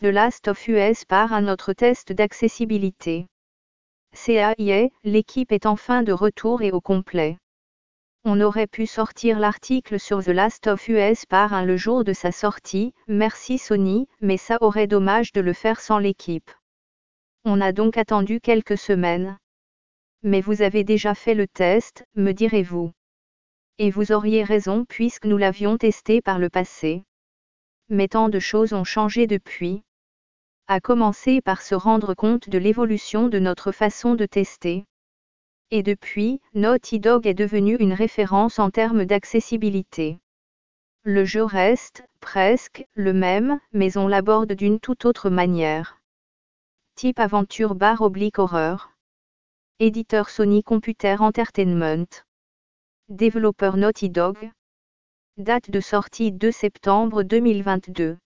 The Last of Us par un autre test d'accessibilité. CAIA, l'équipe est enfin de retour et au complet. On aurait pu sortir l'article sur The Last of Us par un le jour de sa sortie, merci Sony, mais ça aurait dommage de le faire sans l'équipe. On a donc attendu quelques semaines. Mais vous avez déjà fait le test, me direz-vous. Et vous auriez raison puisque nous l'avions testé par le passé mais tant de choses ont changé depuis. À commencer par se rendre compte de l'évolution de notre façon de tester. Et depuis, Naughty Dog est devenu une référence en termes d'accessibilité. Le jeu reste, presque, le même, mais on l'aborde d'une toute autre manière. Type aventure bar oblique horreur. Éditeur Sony Computer Entertainment. Développeur Naughty Dog. Date de sortie 2 septembre 2022.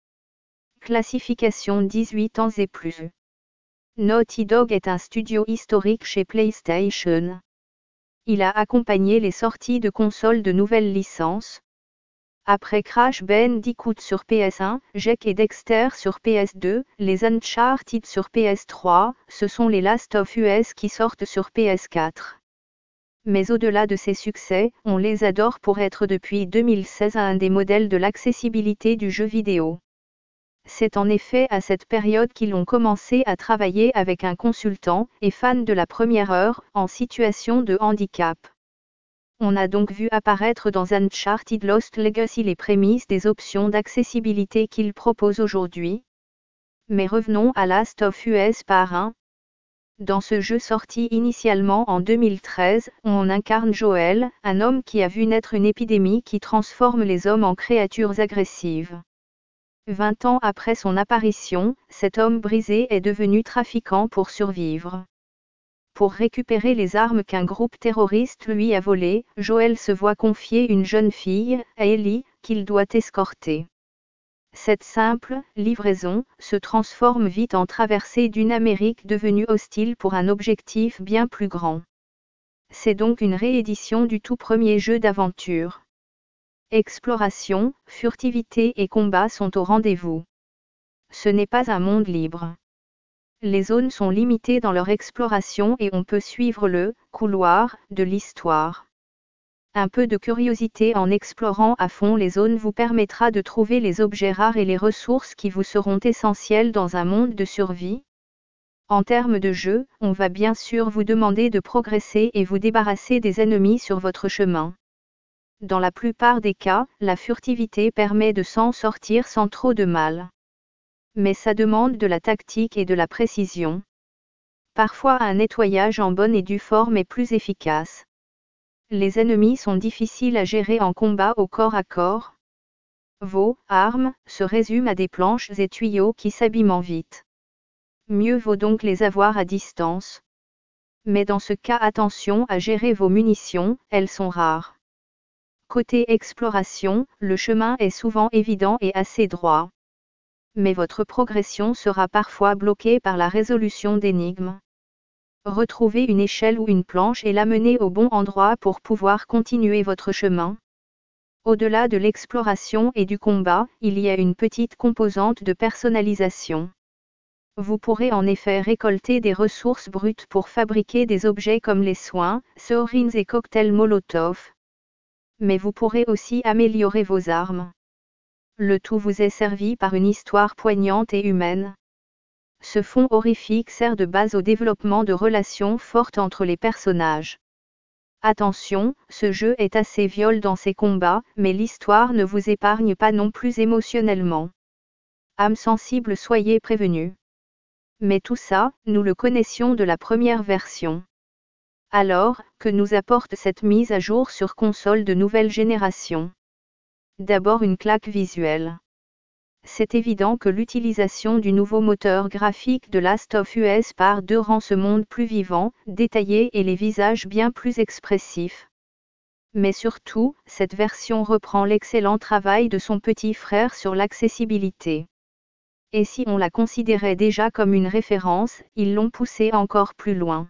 Classification 18 ans et plus. Naughty Dog est un studio historique chez PlayStation. Il a accompagné les sorties de consoles de nouvelles licences. Après Crash Bandicoot sur PS1, Jack et Dexter sur PS2, les Uncharted sur PS3, ce sont les Last of Us qui sortent sur PS4 mais au-delà de ces succès, on les adore pour être depuis 2016 un des modèles de l'accessibilité du jeu vidéo. C'est en effet à cette période qu'ils ont commencé à travailler avec un consultant et fan de la première heure, en situation de handicap. On a donc vu apparaître dans Uncharted Lost Legacy les prémices des options d'accessibilité qu'ils proposent aujourd'hui. Mais revenons à Last of Us par 1, dans ce jeu sorti initialement en 2013, on incarne Joel, un homme qui a vu naître une épidémie qui transforme les hommes en créatures agressives. Vingt ans après son apparition, cet homme brisé est devenu trafiquant pour survivre. Pour récupérer les armes qu'un groupe terroriste lui a volées, Joel se voit confier une jeune fille, Ellie, qu'il doit escorter. Cette simple livraison se transforme vite en traversée d'une Amérique devenue hostile pour un objectif bien plus grand. C'est donc une réédition du tout premier jeu d'aventure. Exploration, furtivité et combat sont au rendez-vous. Ce n'est pas un monde libre. Les zones sont limitées dans leur exploration et on peut suivre le couloir de l'histoire. Un peu de curiosité en explorant à fond les zones vous permettra de trouver les objets rares et les ressources qui vous seront essentielles dans un monde de survie. En termes de jeu, on va bien sûr vous demander de progresser et vous débarrasser des ennemis sur votre chemin. Dans la plupart des cas, la furtivité permet de s'en sortir sans trop de mal. Mais ça demande de la tactique et de la précision. Parfois un nettoyage en bonne et due forme est plus efficace. Les ennemis sont difficiles à gérer en combat au corps à corps. Vos armes se résument à des planches et tuyaux qui s'abîment vite. Mieux vaut donc les avoir à distance. Mais dans ce cas attention à gérer vos munitions, elles sont rares. Côté exploration, le chemin est souvent évident et assez droit. Mais votre progression sera parfois bloquée par la résolution d'énigmes. Retrouvez une échelle ou une planche et l'amener au bon endroit pour pouvoir continuer votre chemin. Au-delà de l'exploration et du combat, il y a une petite composante de personnalisation. Vous pourrez en effet récolter des ressources brutes pour fabriquer des objets comme les soins, sorines et cocktails Molotov. Mais vous pourrez aussi améliorer vos armes. Le tout vous est servi par une histoire poignante et humaine. Ce fond horrifique sert de base au développement de relations fortes entre les personnages. Attention, ce jeu est assez viol dans ses combats, mais l'histoire ne vous épargne pas non plus émotionnellement. Âme sensible soyez prévenus. Mais tout ça, nous le connaissions de la première version. Alors, que nous apporte cette mise à jour sur console de nouvelle génération? D'abord une claque visuelle c'est évident que l'utilisation du nouveau moteur graphique de Last of Us par deux rend ce monde plus vivant, détaillé et les visages bien plus expressifs. Mais surtout, cette version reprend l'excellent travail de son petit frère sur l'accessibilité. Et si on la considérait déjà comme une référence, ils l'ont poussée encore plus loin.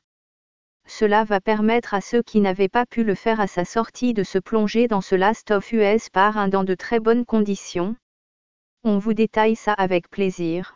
Cela va permettre à ceux qui n'avaient pas pu le faire à sa sortie de se plonger dans ce Last of Us par un dans de très bonnes conditions, on vous détaille ça avec plaisir.